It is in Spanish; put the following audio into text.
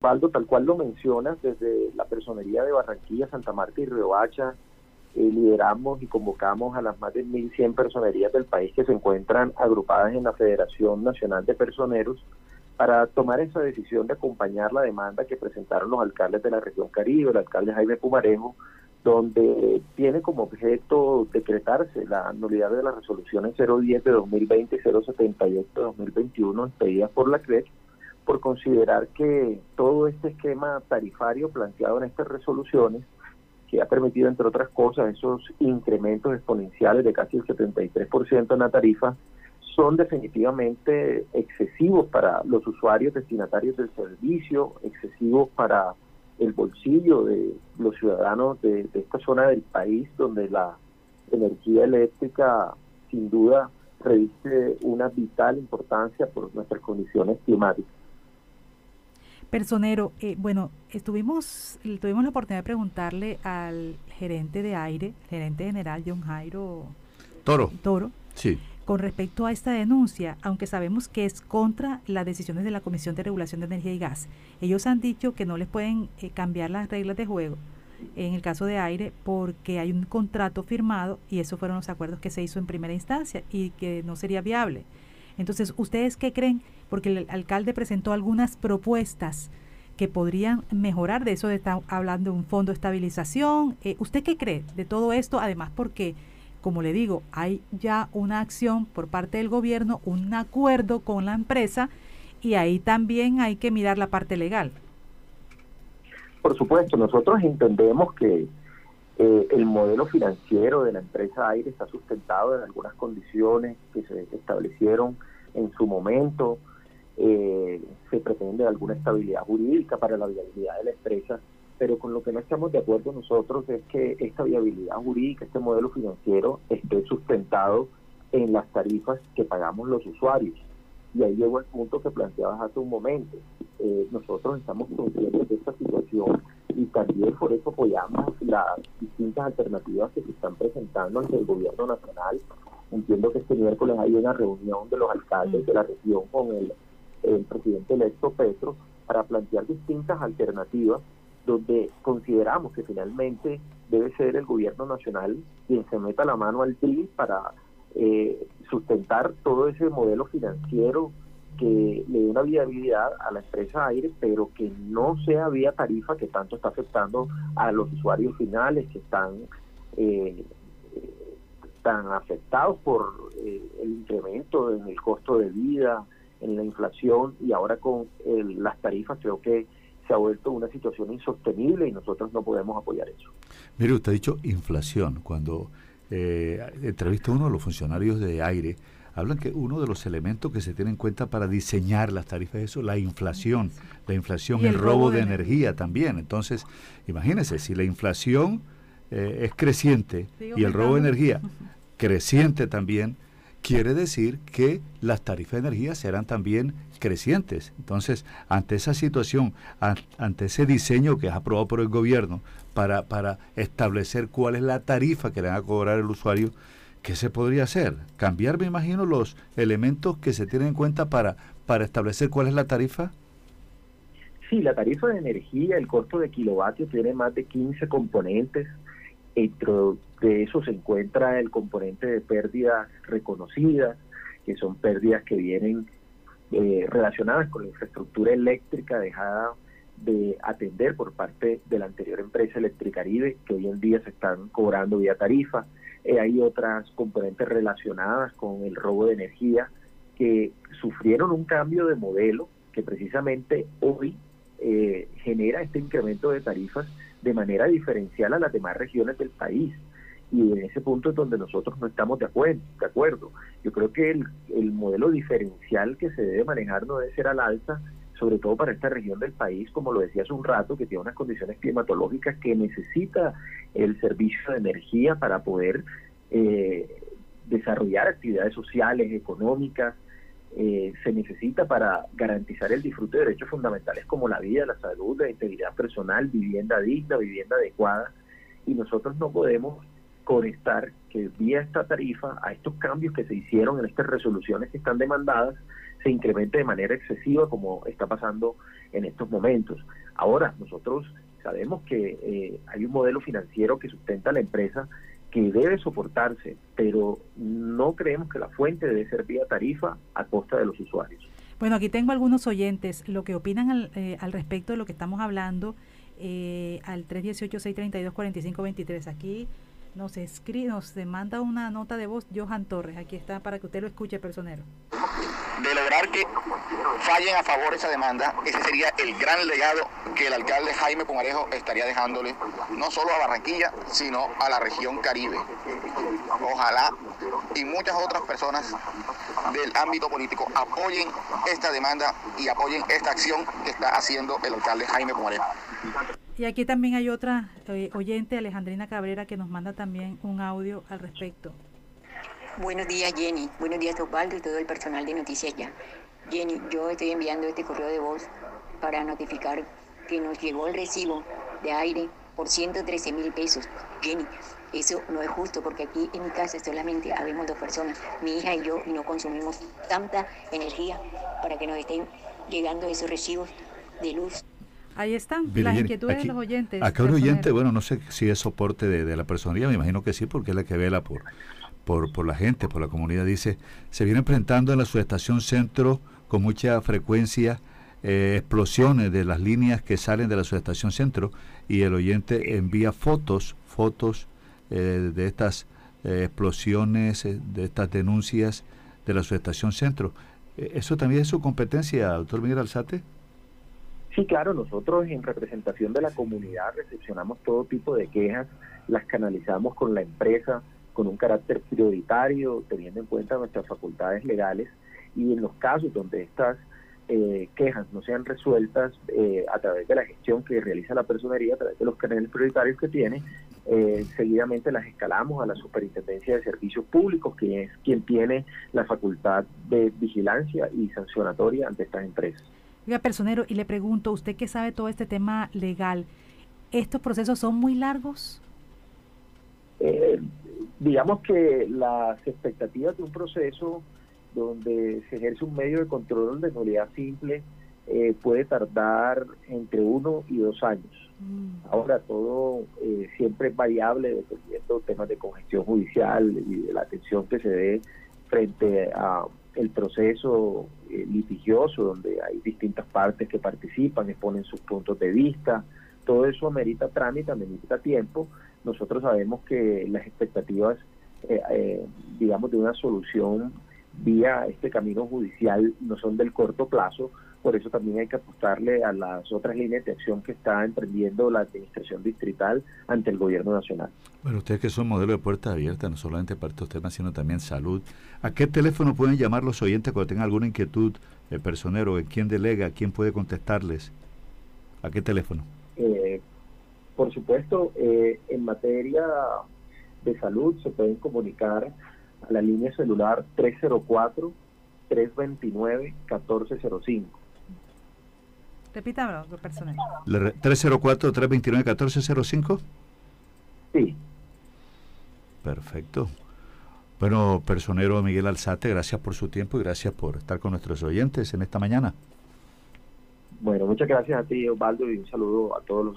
Valdo, tal cual lo mencionas, desde la personería de Barranquilla, Santa Marta y Riohacha, eh, lideramos y convocamos a las más de 1.100 personerías del país que se encuentran agrupadas en la Federación Nacional de Personeros para tomar esa decisión de acompañar la demanda que presentaron los alcaldes de la región Caribe, el alcalde Jaime Pumarejo, donde tiene como objeto decretarse la nulidad de las resoluciones 010 de 2020 y 078 de 2021 expedidas por la CREC por considerar que todo este esquema tarifario planteado en estas resoluciones, que ha permitido, entre otras cosas, esos incrementos exponenciales de casi el 73% en la tarifa, son definitivamente excesivos para los usuarios destinatarios del servicio, excesivos para el bolsillo de los ciudadanos de, esta zona del país, donde la energía eléctrica sin duda reviste una vital importancia por nuestras condiciones climáticas. Personero, eh, bueno, estuvimos, tuvimos la oportunidad de preguntarle al gerente de aire, gerente general John Jairo Toro. Toro. Sí. Con respecto a esta denuncia, aunque sabemos que es contra las decisiones de la Comisión de Regulación de Energía y Gas, ellos han dicho que no les pueden eh, cambiar las reglas de juego en el caso de aire porque hay un contrato firmado y esos fueron los acuerdos que se hizo en primera instancia y que no sería viable. Entonces, ¿ustedes qué creen? Porque el alcalde presentó algunas propuestas que podrían mejorar, de eso está hablando de un fondo de estabilización. Eh, ¿Usted qué cree de todo esto? Además, porque, como le digo, hay ya una acción por parte del gobierno, un acuerdo con la empresa y ahí también hay que mirar la parte legal. Por supuesto, nosotros entendemos que eh, el modelo financiero de la empresa Aire está sustentado en algunas condiciones que se establecieron en su momento. Eh, se pretende alguna estabilidad jurídica para la viabilidad de la empresa, pero con lo que no estamos de acuerdo nosotros es que esta viabilidad jurídica, este modelo financiero, esté sustentado en las tarifas que pagamos los usuarios. Y ahí llegó el punto que planteabas hace un momento. Eh, nosotros estamos conscientes de esta situación y también por eso apoyamos las distintas alternativas que se están presentando ante el gobierno nacional. Entiendo que este miércoles hay una reunión de los alcaldes de la región con el, presidente electo Petro para plantear distintas alternativas donde consideramos que finalmente debe ser el gobierno nacional quien se meta la mano al TRI para eh, sustentar todo ese modelo financiero que le dé una viabilidad a la empresa aire, pero que no sea vía tarifa que tanto está afectando a los usuarios finales que están eh, tan afectados por eh, el incremento en el costo de vida, en la inflación y ahora con las tarifas creo que se ha vuelto una situación insostenible y nosotros no podemos apoyar eso. Mire, usted ha dicho inflación. Cuando eh, entrevista uno de los funcionarios de aire, hablan que uno de los elementos que se tiene en cuenta para diseñar las tarifas es eso, la inflación, la inflación, el, robo, de, energía también. Entonces, imagínense, si la inflación eh, es creciente y el robo de energía creciente también, quiere decir que las tarifas de energía serán también crecientes. Entonces, ante esa situación, ante ese diseño que es aprobado por el gobierno para, para establecer cuál es la tarifa que le van a cobrar el usuario, ¿qué se podría hacer? Cambiar, me imagino, los elementos que se tienen en cuenta para, para establecer cuál es la tarifa. Sí, la tarifa de energía, el costo de kilovatio tiene más de 15 componentes. Dentro de eso se encuentra el componente de pérdidas reconocidas, que son pérdidas que vienen eh, relacionadas con la infraestructura eléctrica dejada de atender por parte de la anterior empresa Electricaribe, que hoy en día se están cobrando vía tarifa. Eh, hay otras componentes relacionadas con el robo de energía que sufrieron un cambio de modelo que precisamente hoy eh, genera este incremento de tarifas de manera diferencial a las demás regiones del país. Y en ese punto es donde nosotros no estamos de acuerdo. De acuerdo. Yo creo que el, el modelo diferencial que se debe manejar no debe ser al alza, sobre todo para esta región del país, como lo decía hace un rato, que tiene unas condiciones climatológicas que necesita el servicio de energía para poder eh, desarrollar actividades sociales, económicas, eh, se necesita para garantizar el disfrute de derechos fundamentales como la vida, la salud, la integridad personal, vivienda digna, vivienda adecuada, y nosotros no podemos conectar que vía esta tarifa a estos cambios que se hicieron en estas resoluciones que están demandadas se incremente de manera excesiva como está pasando en estos momentos. Ahora, nosotros sabemos que eh, hay un modelo financiero que sustenta la empresa que debe soportarse, pero no creemos que la fuente debe ser vía tarifa a costa de los usuarios. Bueno, aquí tengo algunos oyentes, lo que opinan al, eh, al respecto de lo que estamos hablando eh, al 318-632-4523. Aquí nos escribe, nos manda una nota de voz Johan Torres. Aquí está para que usted lo escuche, personero de lograr que fallen a favor esa demanda, ese sería el gran legado que el alcalde Jaime Pumarejo estaría dejándole, no solo a Barranquilla, sino a la región Caribe. Ojalá y muchas otras personas del ámbito político apoyen esta demanda y apoyen esta acción que está haciendo el alcalde Jaime Pumarejo. Y aquí también hay otra eh, oyente, Alejandrina Cabrera, que nos manda también un audio al respecto. Buenos días, Jenny. Buenos días, Osvaldo y todo el personal de Noticias Ya. Jenny, yo estoy enviando este correo de voz para notificar que nos llegó el recibo de aire por 113 mil pesos. Jenny, eso no es justo porque aquí en mi casa solamente habemos dos personas, mi hija y yo, y no consumimos tanta energía para que nos estén llegando esos recibos de luz. Ahí están las inquietudes de los oyentes. Acá un oyente, bueno, no sé si es soporte de, de la personalidad, me imagino que sí, porque es la que vela por por, por la gente, por la comunidad, dice, se viene enfrentando en la subestación centro con mucha frecuencia eh, explosiones de las líneas que salen de la subestación centro y el oyente envía fotos, fotos eh, de estas eh, explosiones, de estas denuncias de la subestación centro. ¿Eso también es su competencia, doctor Miguel Alzate? Sí, claro, nosotros en representación de la comunidad recepcionamos todo tipo de quejas, las canalizamos con la empresa, con un carácter prioritario, teniendo en cuenta nuestras facultades legales, y en los casos donde estas eh, quejas no sean resueltas eh, a través de la gestión que realiza la personería, a través de los canales prioritarios que tiene, eh, seguidamente las escalamos a la Superintendencia de Servicios Públicos, que es quien tiene la facultad de vigilancia y sancionatoria ante estas empresas. Oiga, personero, y le pregunto, usted que sabe todo este tema legal, ¿estos procesos son muy largos? Eh, digamos que las expectativas de un proceso donde se ejerce un medio de control de nulidad simple eh, puede tardar entre uno y dos años. Mm. Ahora todo eh, siempre es variable dependiendo de temas de congestión judicial y de la atención que se dé frente a el proceso eh, litigioso donde hay distintas partes que participan, exponen sus puntos de vista, todo eso amerita trámite, amerita tiempo, nosotros sabemos que las expectativas, eh, eh, digamos, de una solución vía este camino judicial no son del corto plazo, por eso también hay que apostarle a las otras líneas de acción que está emprendiendo la administración distrital ante el gobierno nacional. Bueno, ustedes que son modelo de puerta abierta, no solamente para estos temas, sino también salud. ¿A qué teléfono pueden llamar los oyentes cuando tengan alguna inquietud, el personero, quién delega, quién puede contestarles? ¿A qué teléfono? Por supuesto, eh, en materia de salud se pueden comunicar a la línea celular 304-329-1405. Repítame, personal. 304-329-1405. Sí. Perfecto. Bueno, personero Miguel Alzate, gracias por su tiempo y gracias por estar con nuestros oyentes en esta mañana. Bueno, muchas gracias a ti, Osvaldo, y un saludo a todos los